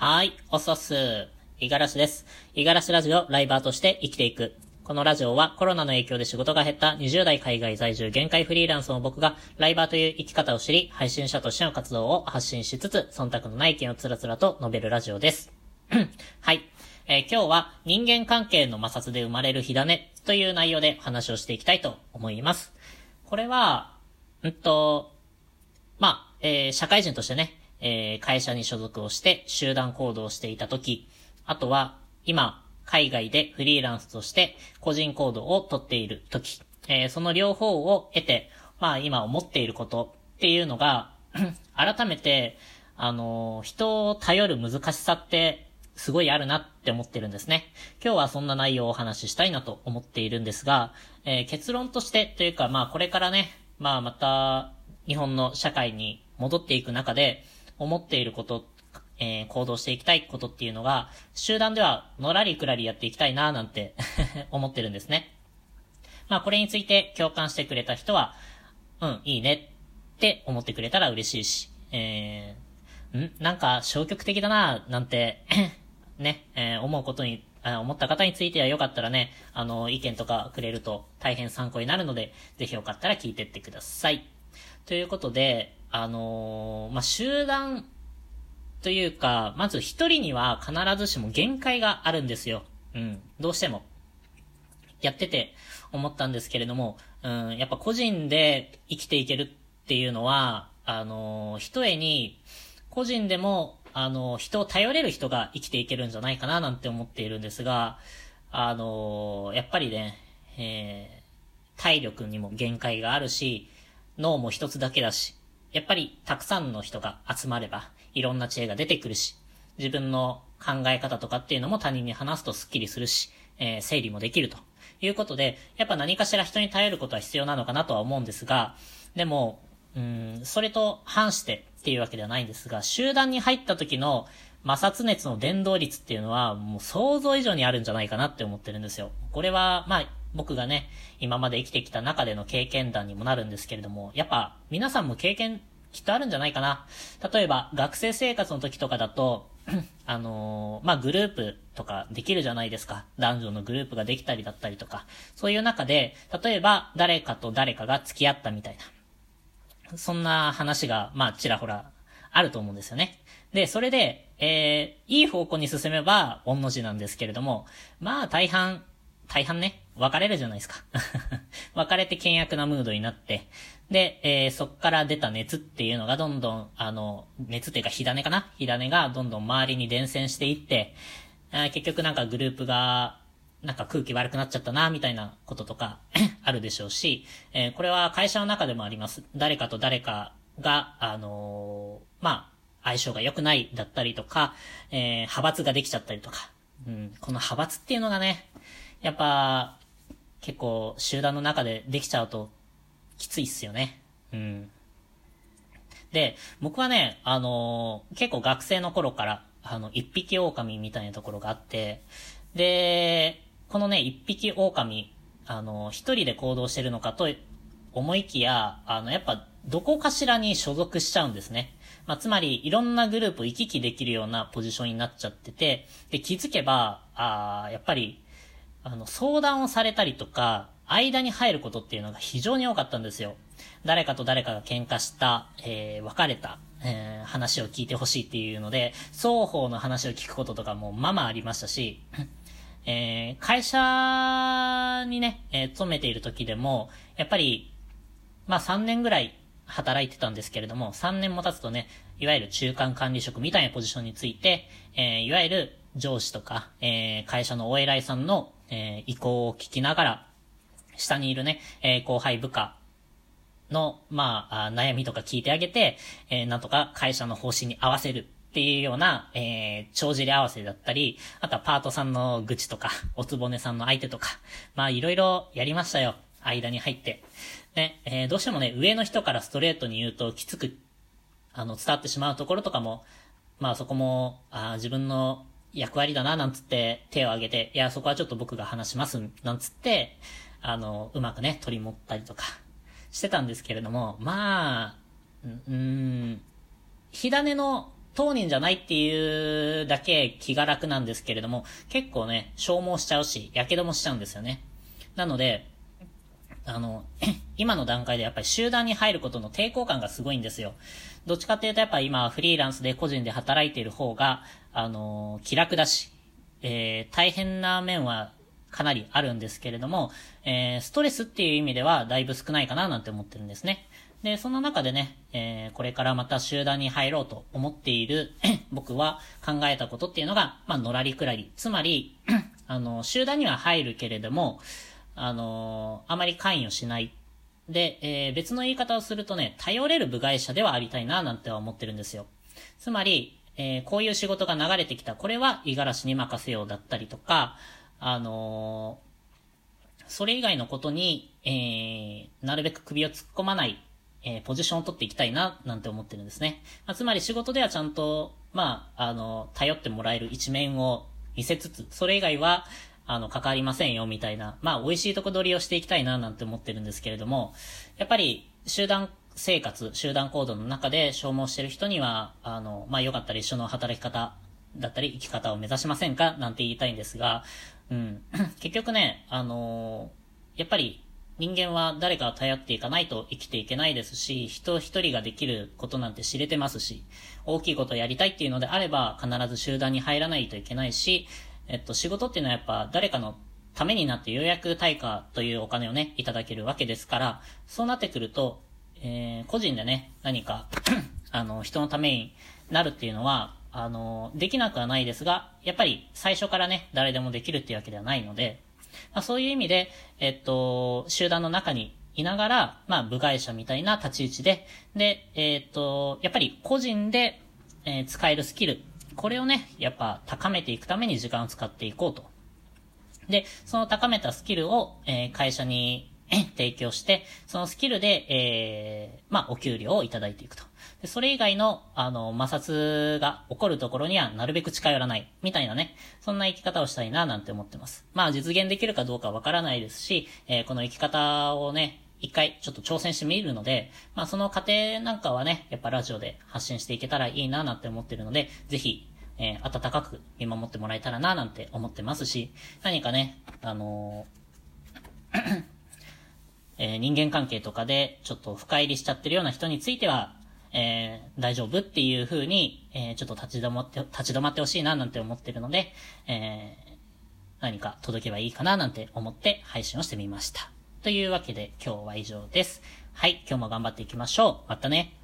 はい、おっそっす。五十嵐です。五十嵐ラジオライバーとして生きていく。このラジオはコロナの影響で仕事が減った20代海外在住限界フリーランスの僕がライバーという生き方を知り、配信者としての活動を発信しつつ、忖度のない意見をつらつらと述べるラジオです。はい。えー今日は人間関係の摩擦で生まれる火種という内容で話をしていきたいと思います。これは、うんと、まあ、えー社会人としてね、えー会社に所属をして集団行動をしていたとき、あとは、今、海外でフリーランスとして個人行動をとっているとき、えーその両方を得て、まあ今思っていることっていうのが、改めて、あのー人を頼る難しさって、すごいあるなって思ってるんですね。今日はそんな内容をお話ししたいなと思っているんですが、えー結論としてというか、まあこれからね、まあまた日本の社会に戻っていく中で思っていること、えー行動していきたいことっていうのが、集団ではのらりくらりやっていきたいななんて 思ってるんですね。まあこれについて共感してくれた人は、うん、いいねって思ってくれたら嬉しいし、えー、ん？なんか消極的だななんて、ね、えー思うことに、あ思った方についてはよかったらね、あの、意見とかくれると大変参考になるので、ぜひよかったら聞いてってください。ということで、あのーまあ、集団というか、まず一人には必ずしも限界があるんですよ。うん、どうしても。やってて思ったんですけれども、うん、やっぱ個人で生きていけるっていうのは、あのー、一重に、個人でも、あのー、人を頼れる人が生きていけるんじゃないかななんて思っているんですが、あのー、やっぱりね、えー、体力にも限界があるし、脳も一つだけだし、やっぱりたくさんの人が集まれば、いろんな知恵が出てくるし、自分の考え方とかっていうのも他人に話すとスッキリするし、えー整理もできるということで、やっぱ何かしら人に頼ることは必要なのかなとは思うんですが、でも、うん、それと反してっていうわけではないんですが、集団に入った時の摩擦熱の伝導率っていうのはもう想像以上にあるんじゃないかなって思ってるんですよ。これは、まあ、僕がね、今まで生きてきた中での経験談にもなるんですけれども、やっぱ皆さんも経験きっとあるんじゃないかな。例えば、学生生活の時とかだと、あのーまあ、グループとかできるじゃないですか。男女のグループができたりだったりとか。そういう中で、例えば、誰かと誰かが付き合ったみたいな。そんな話が、まあ、ちらほら、あると思うんですよね。で、それで、えー、いい方向に進めば、御の字なんですけれども、まあ、大半、大半ね、別れるじゃないですか。別れて険悪なムードになって、で、えーそっから出た熱っていうのがどんどん、あの、熱っていうか火種かな？火種がどんどん周りに伝染していって、あ結局なんかグループが、なんか空気悪くなっちゃったな、みたいなこととか あるでしょうし、えーこれは会社の中でもあります。誰かと誰かが、あのーまあ、相性が良くないだったりとか、え派閥ができちゃったりとか、うん、この派閥っていうのがね、やっぱ、結構集団の中でできちゃうときついっすよね。うん。で、僕はね、あのー結構学生の頃から、あの、一匹狼みたいなところがあって、で、このね、一匹狼、あのー一人で行動してるのかと思いきや、あの、やっぱ、どこかしらに所属しちゃうんですね。まあ、つまり、いろんなグループを行き来できるようなポジションになっちゃってて、で、気づけば、あーやっぱり、あの、相談をされたりとか、間に入ることっていうのが非常に多かったんですよ。誰かと誰かが喧嘩した、えー別れた、えー話を聞いてほしいっていうので、双方の話を聞くこととかもまあまあありましたし、えー会社にね、えー勤めている時でも、やっぱり、まあ3年ぐらい働いてたんですけれども、3年も経つとね、いわゆる中間管理職みたいなポジションについて、えーいわゆる上司とか、えー会社のお偉いさんの、えー意向を聞きながら、下にいるね、えー後輩部下の、まあ、悩みとか聞いてあげて、えーなんとか会社の方針に合わせるっていうような、えー、帳尻合わせだったり、あとはパートさんの愚痴とか、おつぼねさんの相手とか、まあ、いろいろやりましたよ。間に入って。ね、えーどうしてもね、上の人からストレートに言うときつく、あの、伝わってしまうところとかも、まあそこも、あー自分の役割だな、なんつって手を挙げて、いや、そこはちょっと僕が話します、なんつって、あの、うまくね、取り持ったりとか、してたんですけれども、まあ、うん、火種の当人じゃないっていうだけ気が楽なんですけれども、結構ね、消耗しちゃうし、火傷もしちゃうんですよね。なので、あの、今の段階でやっぱり集団に入ることの抵抗感がすごいんですよ。どっちかっていうとやっぱ今フリーランスで個人で働いている方が、あの、気楽だし、えー、大変な面はかなりあるんですけれども、えー、ストレスっていう意味ではだいぶ少ないかななんて思ってるんですね。で、その中でね、えー、これからまた集団に入ろうと思っている 僕は考えたことっていうのが、まあ、のらりくらり。つまり、あの、集団には入るけれども、あのあまり関与しない。で、えー、別の言い方をするとね、頼れる部外者ではありたいな、なんては思ってるんですよ。つまり、えー、こういう仕事が流れてきた。これは五十嵐に任せようだったりとか、あのー、それ以外のことに、え、なるべく首を突っ込まない、え、ポジションを取っていきたいな、なんて思ってるんですね。まあ、つまり仕事ではちゃんと、まあ、あの、頼ってもらえる一面を見せつつ、それ以外は、あの、関わりませんよ、みたいな、まあ、美味しいとこ取りをしていきたいな、なんて思ってるんですけれども、やっぱり、集団生活、集団行動の中で消耗してる人には、あの、まあ、よかったら一緒の働き方だったり、生き方を目指しませんかなんて言いたいんですが、うん。結局ね、あの、やっぱり人間は誰かを頼っていかないと生きていけないですし、人一人ができることなんて知れてますし、大きいことをやりたいっていうのであれば必ず集団に入らないといけないし、えっと、仕事っていうのはやっぱ誰かのためになってようやく対価というお金をね、いただけるわけですから、そうなってくると、えー、個人でね、何か あの、人のためになるっていうのは、あの、できなくはないですが、やっぱり最初からね、誰でもできるっていうわけではないので、まあ、そういう意味で、えっと、集団の中にいながら、まあ、部外者みたいな立ち位置で、で、えっと、やっぱり個人で、えー、使えるスキル、これをね、やっぱ高めていくために時間を使っていこうと。で、その高めたスキルを、えー、会社に提供して、そのスキルで、えー、まあ、お給料をいただいていくと。で、それ以外の、あの、摩擦が起こるところにはなるべく近寄らない、みたいなね、そんな生き方をしたいな、なんて思ってます。まあ、実現できるかどうかわからないですし、えー、この生き方をね、一回ちょっと挑戦してみるので、まあその過程なんかはね、やっぱラジオで発信していけたらいいななんて思ってるので、ぜひ、えー、温かく見守ってもらえたらななんて思ってますし、何かね、あのー えー、人間関係とかでちょっと深入りしちゃってるような人については、えー、大丈夫っていう風に、えー、ちょっと立ち止まって、立ち止まってほしいななんて思ってるので、えー、何か届けばいいかななんて思って配信をしてみました。というわけで今日は以上です。はい、今日も頑張っていきましょう。またね。